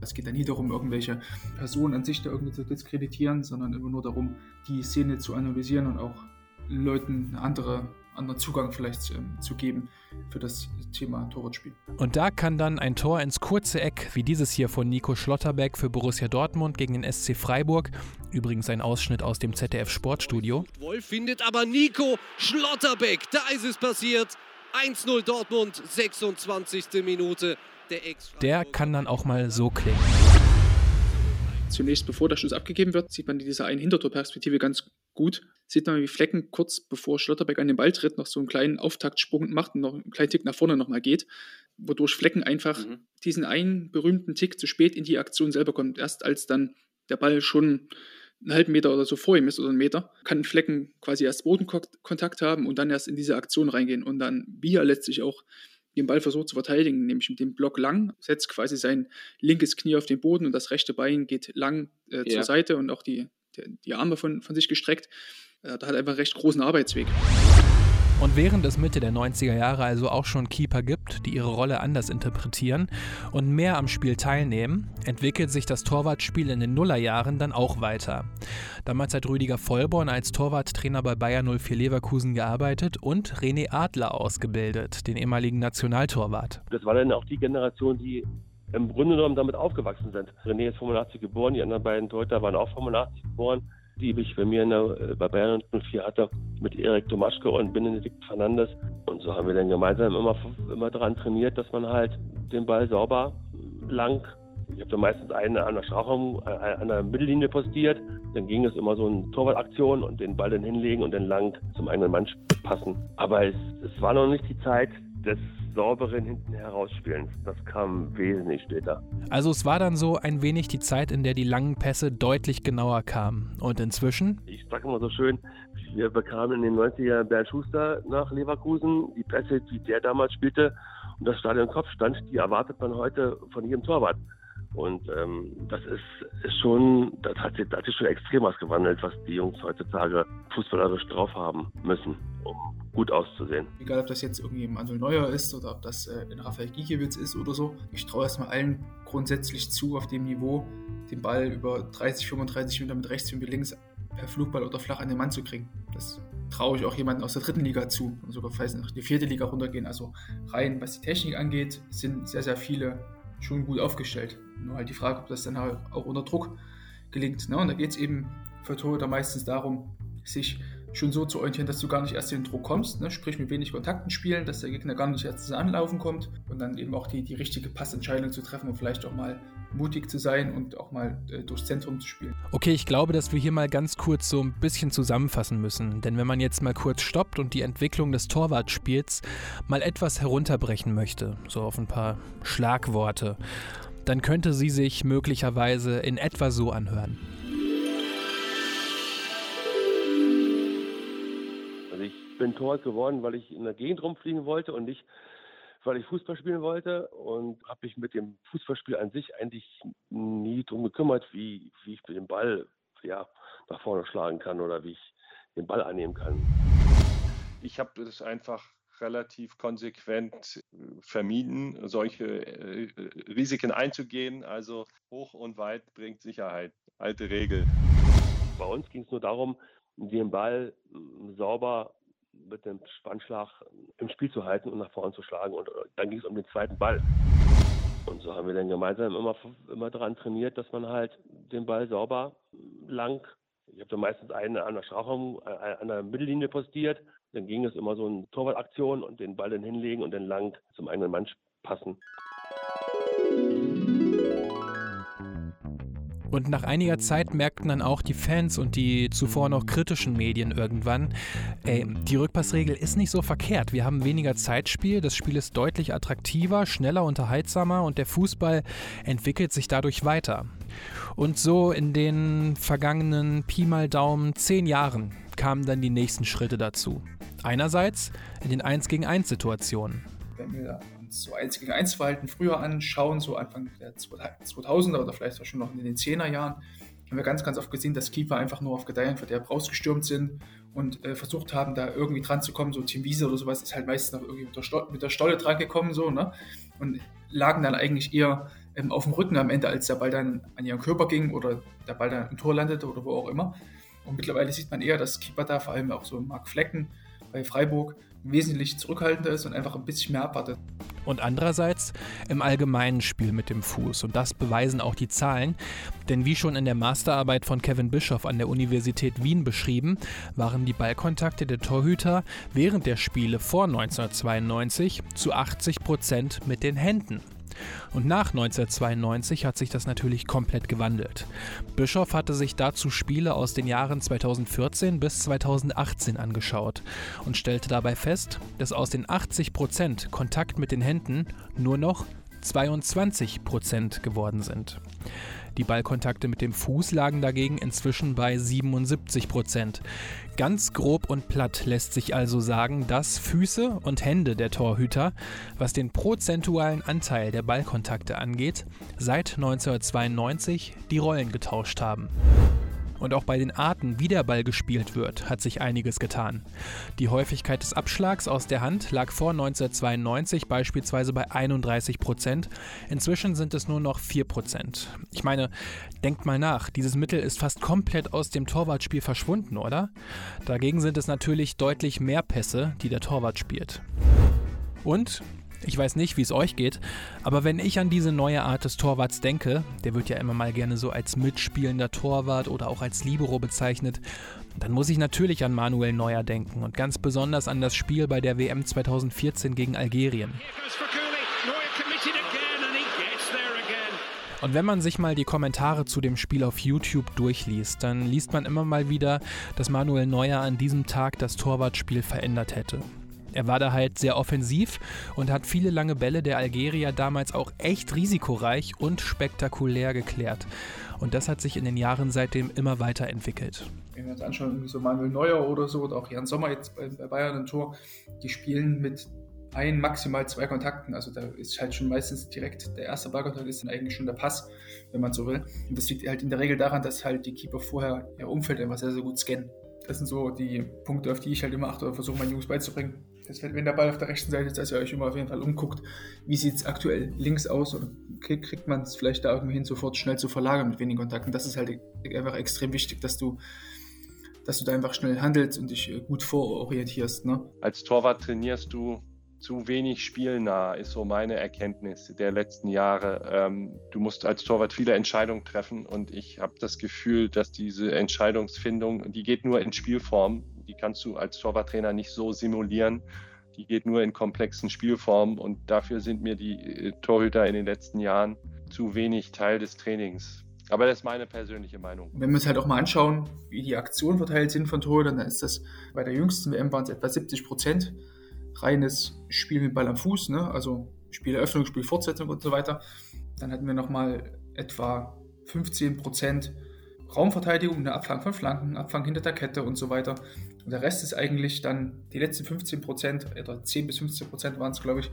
Es geht dann nie darum, irgendwelche Personen an sich da irgendwie zu diskreditieren, sondern immer nur darum, die Szene zu analysieren und auch Leuten eine andere anderen Zugang vielleicht ähm, zu geben für das Thema Torwartspiel. Und da kann dann ein Tor ins kurze Eck, wie dieses hier von Nico Schlotterbeck für Borussia Dortmund gegen den SC Freiburg, übrigens ein Ausschnitt aus dem ZDF Sportstudio. Wolf findet aber Nico Schlotterbeck, da ist es passiert. 1-0 Dortmund, 26. Minute. Der, der kann dann auch mal so klingen. Zunächst, bevor der Schuss abgegeben wird, sieht man in dieser einen Hintertorperspektive ganz gut. Sieht man, wie Flecken kurz bevor Schlotterbeck an den Ball tritt, noch so einen kleinen Auftaktsprung macht und noch einen kleinen Tick nach vorne nochmal geht, wodurch Flecken einfach mhm. diesen einen berühmten Tick zu spät in die Aktion selber kommt. Erst als dann der Ball schon einen halben Meter oder so vor ihm ist oder einen Meter, kann Flecken quasi erst Bodenkontakt haben und dann erst in diese Aktion reingehen und dann, wie er letztlich auch den Ball versucht zu verteidigen, nämlich mit dem Block lang, setzt quasi sein linkes Knie auf den Boden und das rechte Bein geht lang äh, zur ja. Seite und auch die, die, Arme von, von sich gestreckt. Äh, da hat er einfach einen recht großen Arbeitsweg. Und während es Mitte der 90er Jahre also auch schon Keeper gibt, die ihre Rolle anders interpretieren und mehr am Spiel teilnehmen, entwickelt sich das Torwartspiel in den Nullerjahren dann auch weiter. Damals hat Rüdiger Vollborn als Torwarttrainer bei Bayern 04 Leverkusen gearbeitet und René Adler ausgebildet, den ehemaligen Nationaltorwart. Das war dann auch die Generation, die im Grunde genommen damit aufgewachsen sind. René ist 85 geboren, die anderen beiden Torhüter waren auch 85 geboren die ich bei mir der, äh, bei Bayern 04 hatte, mit Erik Tomaschke und Benedikt Fernandes. Und so haben wir dann gemeinsam immer, immer daran trainiert, dass man halt den Ball sauber, lang Ich habe da meistens einen an der Strafraum, äh, an der Mittellinie postiert. Dann ging es immer so eine Torwartaktion und den Ball dann hinlegen und dann lang zum eigenen Mann passen. Aber es, es war noch nicht die Zeit des sauberen hinten herausspielens. Das kam wesentlich später. Also es war dann so ein wenig die Zeit, in der die langen Pässe deutlich genauer kamen. Und inzwischen? Ich sage immer so schön, wir bekamen in den 90er Bernd Schuster nach Leverkusen. Die Pässe, die der damals spielte und das Stadion Kopf stand, die erwartet man heute von jedem Torwart. Und ähm, das ist, schon, das hat, sich, das hat sich schon extrem was gewandelt, was die Jungs heutzutage fußballerisch drauf haben müssen, um gut auszusehen. Egal, ob das jetzt irgendwie Manuel Neuer ist oder ob das äh, in Rafael Gikiewicz ist oder so. Ich traue erstmal allen grundsätzlich zu, auf dem Niveau den Ball über 30, 35 Meter mit rechts und mit links per Flugball oder flach an den Mann zu kriegen. Das traue ich auch jemandem aus der dritten Liga zu und sogar falls noch die vierte Liga runtergehen. Also rein, was die Technik angeht, sind sehr, sehr viele schon gut aufgestellt. Nur halt die Frage, ob das dann auch unter Druck gelingt. Ne? Und da geht es eben für Torhüter meistens darum, sich schon so zu orientieren, dass du gar nicht erst in den Druck kommst, ne? sprich mit wenig Kontakten spielen, dass der Gegner gar nicht erst anlaufen kommt und dann eben auch die, die richtige Passentscheidung zu treffen und vielleicht auch mal mutig zu sein und auch mal äh, durchs Zentrum zu spielen. Okay, ich glaube, dass wir hier mal ganz kurz so ein bisschen zusammenfassen müssen. Denn wenn man jetzt mal kurz stoppt und die Entwicklung des Torwartspiels mal etwas herunterbrechen möchte, so auf ein paar Schlagworte, dann könnte sie sich möglicherweise in etwa so anhören. Also ich bin Torwart geworden, weil ich in der Gegend rumfliegen wollte und nicht weil ich Fußball spielen wollte und habe mich mit dem Fußballspiel an sich eigentlich nie darum gekümmert, wie, wie ich den Ball ja, nach vorne schlagen kann oder wie ich den Ball annehmen kann. Ich habe das einfach relativ konsequent äh, vermieden, solche äh, Risiken einzugehen. Also hoch und weit bringt Sicherheit. Alte Regel. Bei uns ging es nur darum, den Ball sauber mit dem Spannschlag im Spiel zu halten und nach vorne zu schlagen. Und dann ging es um den zweiten Ball. Und so haben wir dann gemeinsam immer, immer daran trainiert, dass man halt den Ball sauber lang, ich habe da meistens einen an der Strafraum, äh, an der Mittellinie postiert. Dann ging es immer so eine Torwartaktion und den Ball dann hinlegen und dann lang zum eigenen Mann passen. Und nach einiger Zeit merkten dann auch die Fans und die zuvor noch kritischen Medien irgendwann, ey, die Rückpassregel ist nicht so verkehrt. Wir haben weniger Zeitspiel, das Spiel ist deutlich attraktiver, schneller, unterhaltsamer und der Fußball entwickelt sich dadurch weiter. Und so in den vergangenen Pi mal Daumen zehn Jahren kamen dann die nächsten Schritte dazu. Einerseits in den 1 gegen 1 Situationen. Wenn wir uns so 1 gegen 1 Verhalten früher anschauen, so Anfang der 2000er oder vielleicht auch schon noch in den 10er Jahren, haben wir ganz, ganz oft gesehen, dass Keeper einfach nur auf Gedeihen Verderb rausgestürmt sind und äh, versucht haben, da irgendwie dran zu kommen. So Team Wiese oder sowas ist halt meistens noch irgendwie mit der, Sto mit der Stolle dran gekommen, so, ne? Und lagen dann eigentlich eher ähm, auf dem Rücken am Ende, als der Ball dann an ihren Körper ging oder der Ball dann im Tor landete oder wo auch immer. Und mittlerweile sieht man eher, dass Keeper da, vor allem auch so Mark Flecken bei Freiburg, wesentlich zurückhaltender ist und einfach ein bisschen mehr abwartet. Und andererseits im allgemeinen Spiel mit dem Fuß. Und das beweisen auch die Zahlen. Denn wie schon in der Masterarbeit von Kevin Bischoff an der Universität Wien beschrieben, waren die Ballkontakte der Torhüter während der Spiele vor 1992 zu 80 Prozent mit den Händen. Und nach 1992 hat sich das natürlich komplett gewandelt. Bischoff hatte sich dazu Spiele aus den Jahren 2014 bis 2018 angeschaut und stellte dabei fest, dass aus den 80% Kontakt mit den Händen nur noch 22% geworden sind. Die Ballkontakte mit dem Fuß lagen dagegen inzwischen bei 77 Prozent. Ganz grob und platt lässt sich also sagen, dass Füße und Hände der Torhüter, was den prozentualen Anteil der Ballkontakte angeht, seit 1992 die Rollen getauscht haben. Und auch bei den Arten, wie der Ball gespielt wird, hat sich einiges getan. Die Häufigkeit des Abschlags aus der Hand lag vor 1992 beispielsweise bei 31 Prozent. Inzwischen sind es nur noch 4 Prozent. Ich meine, denkt mal nach, dieses Mittel ist fast komplett aus dem Torwartspiel verschwunden, oder? Dagegen sind es natürlich deutlich mehr Pässe, die der Torwart spielt. Und ich weiß nicht, wie es euch geht, aber wenn ich an diese neue Art des Torwarts denke, der wird ja immer mal gerne so als mitspielender Torwart oder auch als Libero bezeichnet, dann muss ich natürlich an Manuel Neuer denken und ganz besonders an das Spiel bei der WM 2014 gegen Algerien. Und wenn man sich mal die Kommentare zu dem Spiel auf YouTube durchliest, dann liest man immer mal wieder, dass Manuel Neuer an diesem Tag das Torwartspiel verändert hätte. Er war da halt sehr offensiv und hat viele lange Bälle der Algerier damals auch echt risikoreich und spektakulär geklärt. Und das hat sich in den Jahren seitdem immer weiterentwickelt. Wenn wir uns anschauen, wie so Manuel Neuer oder so, oder auch Jan Sommer jetzt bei, Bayern ein Tor, die spielen mit ein, maximal zwei Kontakten. Also da ist halt schon meistens direkt der erste Ballkontakt ist dann eigentlich schon der Pass, wenn man so will. Und das liegt halt in der Regel daran, dass halt die Keeper vorher ihr Umfeld einfach sehr, sehr gut scannen. Das sind so die Punkte, auf die ich halt immer achte oder versuche meinen Jungs beizubringen. Dass wenn der Ball auf der rechten Seite ist, dass ihr euch immer auf jeden Fall umguckt, wie sieht es aktuell links aus oder kriegt man es vielleicht da irgendwie hin, sofort schnell zu verlagern mit wenigen Kontakten. Das ist halt einfach extrem wichtig, dass du dass du da einfach schnell handelst und dich gut vororientierst. Ne? Als Torwart trainierst du zu wenig spielnah, ist so meine Erkenntnis der letzten Jahre. Ähm, du musst als Torwart viele Entscheidungen treffen und ich habe das Gefühl, dass diese Entscheidungsfindung, die geht nur in Spielform. Die kannst du als Torwarttrainer nicht so simulieren. Die geht nur in komplexen Spielformen und dafür sind mir die äh, Torhüter in den letzten Jahren zu wenig Teil des Trainings. Aber das ist meine persönliche Meinung. Wenn wir uns halt auch mal anschauen, wie die Aktionen verteilt sind von Torhütern, dann ist das bei der jüngsten WM waren es etwa 70 Prozent reines Spiel mit Ball am Fuß, ne? also Spieleröffnung, Spielfortsetzung und so weiter. Dann hatten wir nochmal etwa 15% Raumverteidigung, eine Abfang von Flanken, Abfang hinter der Kette und so weiter. Und der Rest ist eigentlich dann, die letzten 15% oder 10 bis 15% waren es, glaube ich,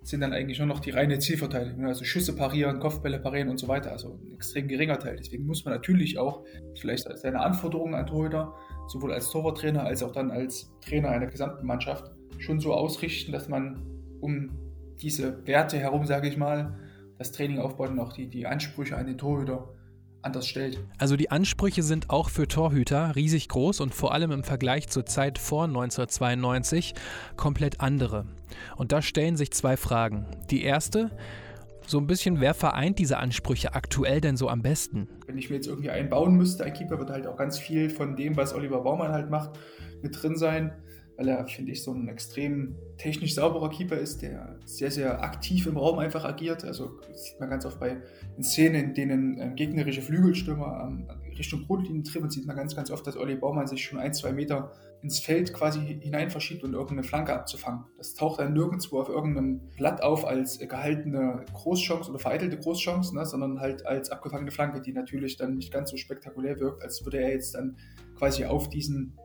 sind dann eigentlich nur noch die reine Zielverteidigung. Ne? Also Schüsse parieren, Kopfbälle parieren und so weiter. Also ein extrem geringer Teil. Deswegen muss man natürlich auch vielleicht seine Anforderungen an Torhüter, sowohl als Torwarttrainer als auch dann als Trainer einer gesamten Mannschaft, schon so ausrichten, dass man um diese Werte herum, sage ich mal, das Training aufbaut und auch die, die Ansprüche an den Torhüter anders stellt. Also die Ansprüche sind auch für Torhüter riesig groß und vor allem im Vergleich zur Zeit vor 1992 komplett andere. Und da stellen sich zwei Fragen. Die erste, so ein bisschen, wer vereint diese Ansprüche aktuell denn so am besten? Wenn ich mir jetzt irgendwie einbauen müsste, ein Keeper wird halt auch ganz viel von dem, was Oliver Baumann halt macht, mit drin sein weil er, finde ich, so ein extrem technisch sauberer Keeper ist, der sehr, sehr aktiv im Raum einfach agiert. Also sieht man ganz oft bei Szenen, in denen ähm, gegnerische Flügelstürmer ähm, Richtung Grundlinie tribbeln, sieht man ganz, ganz oft, dass Olli Baumann sich schon ein, zwei Meter ins Feld quasi hinein verschiebt, um irgendeine Flanke abzufangen. Das taucht dann nirgendwo auf irgendeinem Blatt auf als gehaltene Großchance oder vereitelte Großchance, ne, sondern halt als abgefangene Flanke, die natürlich dann nicht ganz so spektakulär wirkt, als würde er jetzt dann quasi auf diesen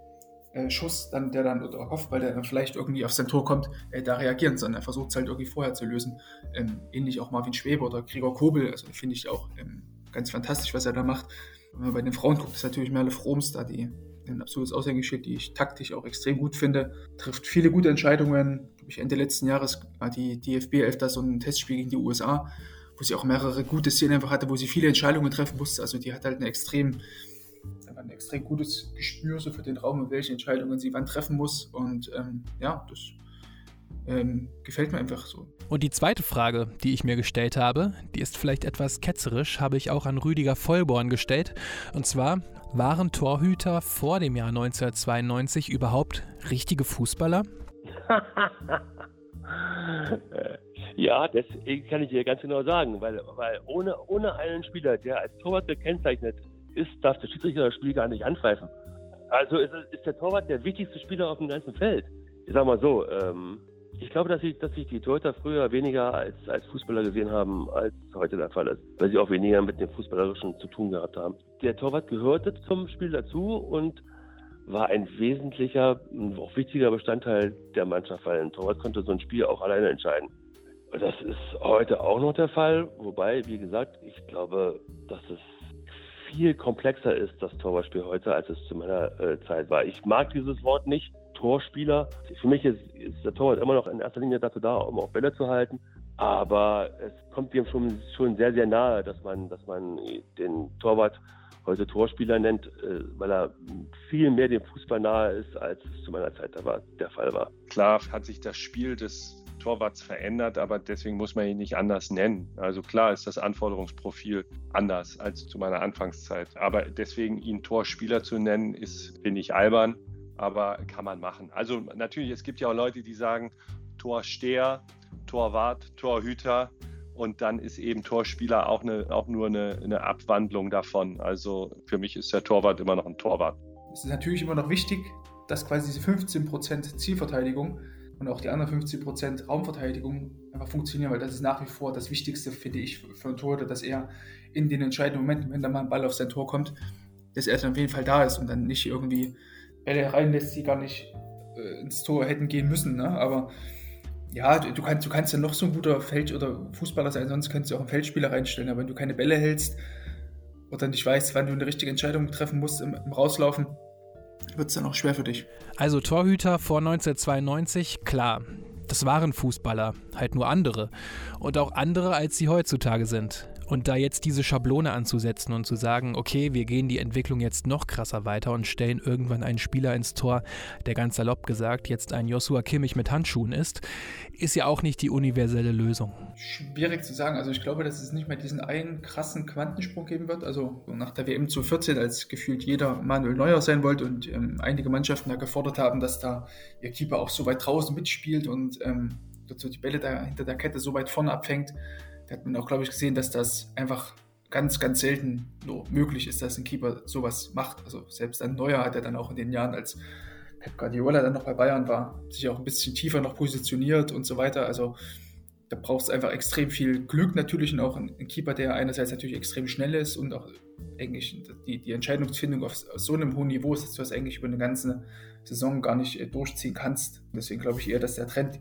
äh, Schuss, dann, der dann oder Kopfball, der dann vielleicht irgendwie auf sein Tor kommt, äh, da reagieren, sondern er versucht es halt irgendwie vorher zu lösen. Ähm, ähnlich auch Marvin Schwebe oder Gregor Kobel, also finde ich auch ähm, ganz fantastisch, was er da macht. Wenn man bei den Frauen guckt, ist natürlich Merle Froms da, die ein absolutes Aushängeschild, die ich taktisch auch extrem gut finde. Trifft viele gute Entscheidungen. Ich Ende letzten Jahres war die DFB 11 da so ein Testspiel gegen die USA, wo sie auch mehrere gute Szenen einfach hatte, wo sie viele Entscheidungen treffen musste. Also die hat halt eine extrem ein extrem gutes Gespür so für den Raum und welche Entscheidungen sie wann treffen muss. Und ähm, ja, das ähm, gefällt mir einfach so. Und die zweite Frage, die ich mir gestellt habe, die ist vielleicht etwas ketzerisch, habe ich auch an Rüdiger Vollborn gestellt. Und zwar, waren Torhüter vor dem Jahr 1992 überhaupt richtige Fußballer? [LAUGHS] ja, das kann ich dir ganz genau sagen, weil, weil ohne, ohne einen Spieler, der als Torwart gekennzeichnet ist, darf der Schiedsrichter das Spiel gar nicht angreifen. Also ist, ist, der Torwart der wichtigste Spieler auf dem ganzen Feld. Ich sag mal so, ähm, ich glaube, dass sich dass ich die Torhüter früher weniger als, als Fußballer gesehen haben, als heute der Fall ist, weil sie auch weniger mit dem Fußballerischen zu tun gehabt haben. Der Torwart gehörte zum Spiel dazu und war ein wesentlicher, auch wichtiger Bestandteil der Mannschaft, weil ein Torwart konnte so ein Spiel auch alleine entscheiden. Das ist heute auch noch der Fall, wobei, wie gesagt, ich glaube, dass es viel komplexer ist, das Torwartspiel heute, als es zu meiner äh, Zeit war. Ich mag dieses Wort nicht, Torspieler. Für mich ist, ist, der Torwart immer noch in erster Linie dafür da, um auch Bälle zu halten. Aber es kommt ihm schon, schon sehr, sehr nahe, dass man, dass man den Torwart heute Torspieler nennt, äh, weil er viel mehr dem Fußball nahe ist, als es zu meiner Zeit der Fall war. Klar hat sich das Spiel des Torwarts verändert, aber deswegen muss man ihn nicht anders nennen. Also klar ist das Anforderungsprofil anders als zu meiner Anfangszeit. Aber deswegen ihn Torspieler zu nennen, ist, finde ich, albern, aber kann man machen. Also natürlich, es gibt ja auch Leute, die sagen Torsteher, Torwart, Torhüter. Und dann ist eben Torspieler auch, eine, auch nur eine, eine Abwandlung davon. Also für mich ist der Torwart immer noch ein Torwart. Es ist natürlich immer noch wichtig, dass quasi diese 15% Zielverteidigung und auch die anderen 50% Raumverteidigung einfach funktionieren, weil das ist nach wie vor das Wichtigste, finde ich, für einen Torhüter, dass er in den entscheidenden Momenten, wenn da mal ein Ball auf sein Tor kommt, dass er dann auf jeden Fall da ist und dann nicht irgendwie Bälle reinlässt, die gar nicht äh, ins Tor hätten gehen müssen. Ne? Aber ja, du, du, kannst, du kannst ja noch so ein guter Feld- oder Fußballer sein, sonst kannst du auch einen Feldspieler reinstellen. Aber wenn du keine Bälle hältst oder nicht weißt, wann du eine richtige Entscheidung treffen musst im, im Rauslaufen, wird es dann auch schwer für dich. Also Torhüter vor 1992, klar. Das waren Fußballer, halt nur andere. Und auch andere, als sie heutzutage sind. Und da jetzt diese Schablone anzusetzen und zu sagen, okay, wir gehen die Entwicklung jetzt noch krasser weiter und stellen irgendwann einen Spieler ins Tor, der ganz salopp gesagt jetzt ein Joshua Kimmich mit Handschuhen ist, ist ja auch nicht die universelle Lösung. Schwierig zu sagen. Also ich glaube, dass es nicht mehr diesen einen krassen Quantensprung geben wird. Also nach der WM zu 14, als gefühlt jeder Manuel Neuer sein wollte und ähm, einige Mannschaften da gefordert haben, dass da ihr Keeper auch so weit draußen mitspielt und ähm, dazu die Bälle da hinter der Kette so weit vorne abfängt da hat man auch, glaube ich, gesehen, dass das einfach ganz, ganz selten nur möglich ist, dass ein Keeper sowas macht. Also selbst ein Neuer hat er dann auch in den Jahren, als Pep Guardiola dann noch bei Bayern war, sich auch ein bisschen tiefer noch positioniert und so weiter. Also da braucht es einfach extrem viel Glück natürlich und auch ein, Keeper, der einerseits natürlich extrem schnell ist und auch eigentlich die, die Entscheidungsfindung auf, so einem hohen Niveau ist, dass du das eigentlich über eine ganze Saison gar nicht äh, durchziehen kannst. Deswegen glaube ich eher, dass der Trend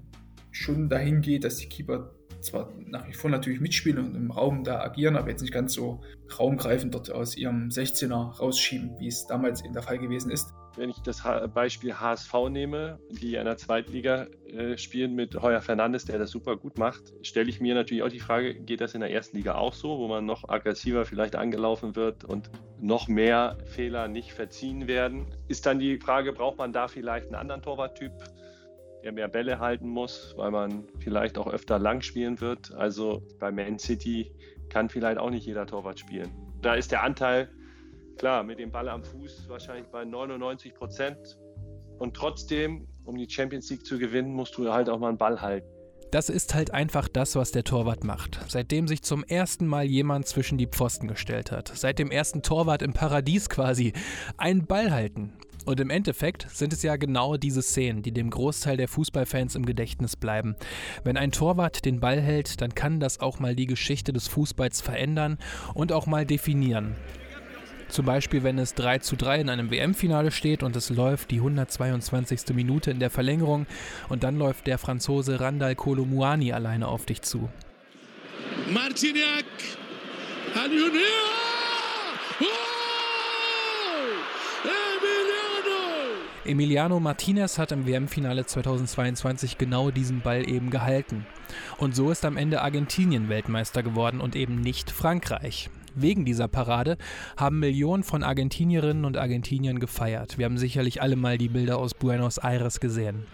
schon dahin geht, dass die Keeper zwar nach wie vor natürlich mitspielen und im Raum da agieren, aber jetzt nicht ganz so raumgreifend dort aus ihrem 16er rausschieben, wie es damals in der Fall gewesen ist. Wenn ich das Beispiel HSV nehme, die in der Zweitliga äh, spielen mit Heuer Fernandes, der das super gut macht, stelle ich mir natürlich auch die Frage, geht das in der ersten Liga auch so, wo man noch aggressiver vielleicht angelaufen wird und noch mehr Fehler nicht verziehen werden? Ist dann die Frage, braucht man da vielleicht einen anderen Torwarttyp? Der mehr Bälle halten muss, weil man vielleicht auch öfter lang spielen wird. Also bei Man City kann vielleicht auch nicht jeder Torwart spielen. Da ist der Anteil, klar, mit dem Ball am Fuß wahrscheinlich bei 99 Prozent. Und trotzdem, um die Champions League zu gewinnen, musst du halt auch mal einen Ball halten. Das ist halt einfach das, was der Torwart macht. Seitdem sich zum ersten Mal jemand zwischen die Pfosten gestellt hat. Seit dem ersten Torwart im Paradies quasi. Einen Ball halten. Und im Endeffekt sind es ja genau diese Szenen, die dem Großteil der Fußballfans im Gedächtnis bleiben. Wenn ein Torwart den Ball hält, dann kann das auch mal die Geschichte des Fußballs verändern und auch mal definieren. Zum Beispiel, wenn es 3 zu 3 in einem WM-Finale steht und es läuft die 122. Minute in der Verlängerung und dann läuft der Franzose Randall Kolomuani alleine auf dich zu. Marciniak, Junior! Oh! Emiliano Martinez hat im WM-Finale 2022 genau diesen Ball eben gehalten. Und so ist am Ende Argentinien Weltmeister geworden und eben nicht Frankreich. Wegen dieser Parade haben Millionen von Argentinierinnen und Argentiniern gefeiert. Wir haben sicherlich alle mal die Bilder aus Buenos Aires gesehen.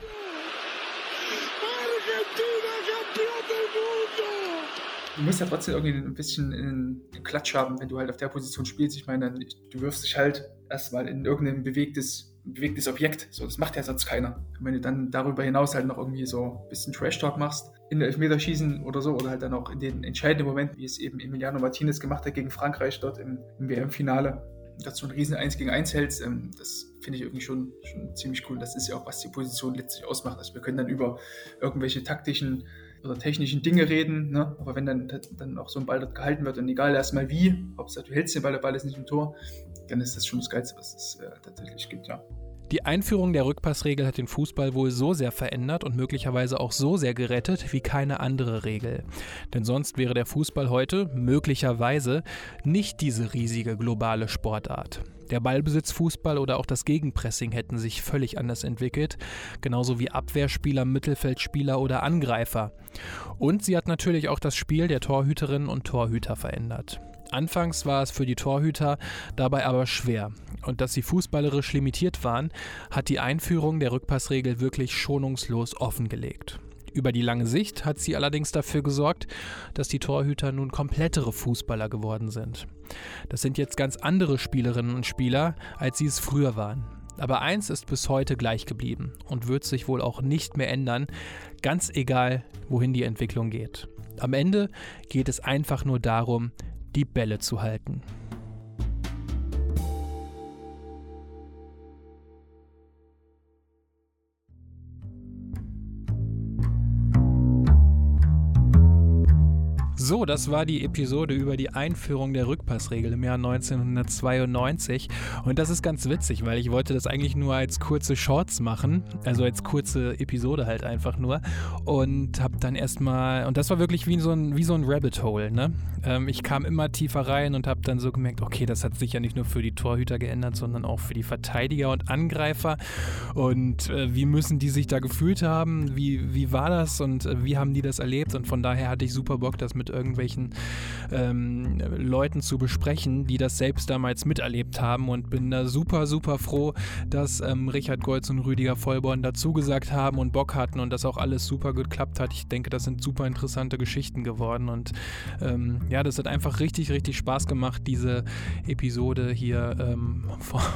du musst ja trotzdem irgendwie ein bisschen einen Klatsch haben, wenn du halt auf der Position spielst. Ich meine, du wirfst dich halt erstmal in irgendein bewegtes bewegtes Objekt. So, das macht ja sonst keiner. Und wenn du dann darüber hinaus halt noch irgendwie so ein bisschen Trash-Talk machst, in der Elfmeterschießen oder so, oder halt dann auch in den entscheidenden Momenten, wie es eben Emiliano Martinez gemacht hat gegen Frankreich dort im, im WM-Finale, dass du ein riesen 1 gegen 1 hältst, ähm, das finde ich irgendwie schon, schon ziemlich cool. Das ist ja auch, was die Position letztlich ausmacht. Also wir können dann über irgendwelche taktischen oder technischen Dinge reden, ne? aber wenn dann, dann auch so ein Ball dort gehalten wird und egal erstmal wie, Hauptsache du hältst den Ball, der Ball ist nicht im Tor, dann ist das schon das Geilste, was es äh, tatsächlich gibt, ja. Die Einführung der Rückpassregel hat den Fußball wohl so sehr verändert und möglicherweise auch so sehr gerettet wie keine andere Regel. Denn sonst wäre der Fußball heute möglicherweise nicht diese riesige globale Sportart. Der Ballbesitzfußball oder auch das Gegenpressing hätten sich völlig anders entwickelt, genauso wie Abwehrspieler, Mittelfeldspieler oder Angreifer. Und sie hat natürlich auch das Spiel der Torhüterinnen und Torhüter verändert. Anfangs war es für die Torhüter dabei aber schwer. Und dass sie fußballerisch limitiert waren, hat die Einführung der Rückpassregel wirklich schonungslos offengelegt. Über die lange Sicht hat sie allerdings dafür gesorgt, dass die Torhüter nun komplettere Fußballer geworden sind. Das sind jetzt ganz andere Spielerinnen und Spieler, als sie es früher waren. Aber eins ist bis heute gleich geblieben und wird sich wohl auch nicht mehr ändern, ganz egal, wohin die Entwicklung geht. Am Ende geht es einfach nur darum, die Bälle zu halten. So, das war die Episode über die Einführung der Rückpassregel im Jahr 1992. Und das ist ganz witzig, weil ich wollte das eigentlich nur als kurze Shorts machen, also als kurze Episode halt einfach nur. Und habe dann erstmal, und das war wirklich wie so ein, wie so ein Rabbit Hole, ne? Ähm, ich kam immer tiefer rein und habe dann so gemerkt, okay, das hat sich ja nicht nur für die Torhüter geändert, sondern auch für die Verteidiger und Angreifer. Und äh, wie müssen die sich da gefühlt haben? Wie, wie war das und äh, wie haben die das erlebt? Und von daher hatte ich super Bock, das mit irgendwelchen ähm, Leuten zu besprechen, die das selbst damals miterlebt haben. Und bin da super, super froh, dass ähm, Richard Golz und Rüdiger Vollborn dazu gesagt haben und Bock hatten und das auch alles super geklappt hat. Ich denke, das sind super interessante Geschichten geworden. Und ähm, ja, das hat einfach richtig, richtig Spaß gemacht, diese Episode hier ähm,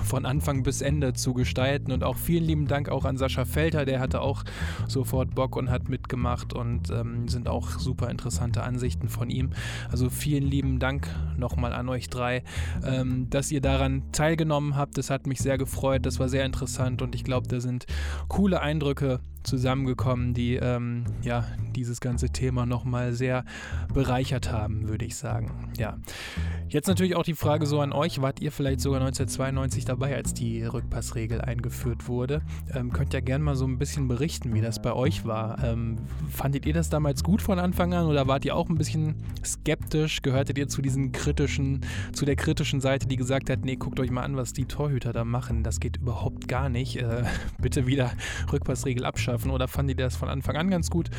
von Anfang bis Ende zu gestalten. Und auch vielen lieben Dank auch an Sascha Felter, der hatte auch sofort Bock und hat mitgemacht und ähm, sind auch super interessante Ansichten von ihm. Also vielen lieben Dank nochmal an euch drei, ähm, dass ihr daran teilgenommen habt. Das hat mich sehr gefreut. Das war sehr interessant und ich glaube, da sind coole Eindrücke zusammengekommen, die ähm, ja dieses ganze Thema nochmal sehr bereichert haben, würde ich sagen. Ja. Jetzt natürlich auch die Frage so an euch, wart ihr vielleicht sogar 1992 dabei, als die Rückpassregel eingeführt wurde? Ähm, könnt ihr gerne mal so ein bisschen berichten, wie das bei euch war. Ähm, fandet ihr das damals gut von Anfang an oder wart ihr auch ein bisschen skeptisch? Gehörtet ihr zu diesen kritischen, zu der kritischen Seite, die gesagt hat, nee, guckt euch mal an, was die Torhüter da machen, das geht überhaupt gar nicht. Äh, [LAUGHS] bitte wieder Rückpassregel abschaffen oder fandet ihr das von Anfang an ganz gut?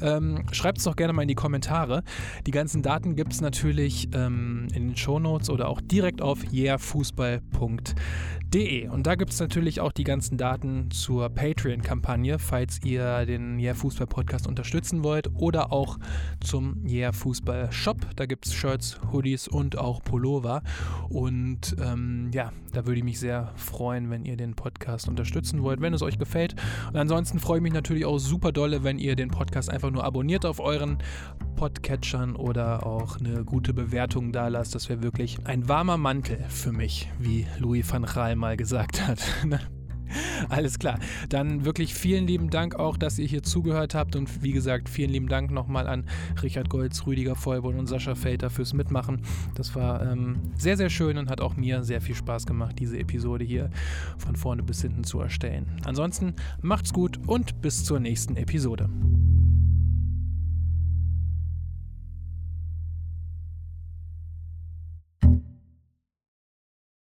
Ähm, Schreibt es doch gerne mal in die Kommentare. Die ganzen Daten gibt es natürlich ähm, in den Shownotes oder auch direkt auf yeahfußball.de. Und da gibt es natürlich auch die ganzen Daten zur Patreon-Kampagne, falls ihr den Yeah Fußball Podcast unterstützen wollt oder auch zum Yeah Fußball Shop. Da gibt es Shirts, Hoodies und auch Pullover. Und ähm, ja, da würde ich mich sehr freuen, wenn ihr den Podcast unterstützen wollt, wenn es euch gefällt. Und ansonsten freue ich mich natürlich auch super dolle, wenn ihr den Podcast einfach nur abonniert auf euren Podcatchern oder auch eine gute Bewertung da lasst. Das wäre wirklich ein warmer Mantel für mich, wie Louis van Gaal mal gesagt hat. [LAUGHS] [LAUGHS] Alles klar. Dann wirklich vielen lieben Dank auch, dass ihr hier zugehört habt. Und wie gesagt, vielen lieben Dank nochmal an Richard Golz, Rüdiger Vollborn und Sascha Felter fürs Mitmachen. Das war ähm, sehr, sehr schön und hat auch mir sehr viel Spaß gemacht, diese Episode hier von vorne bis hinten zu erstellen. Ansonsten macht's gut und bis zur nächsten Episode.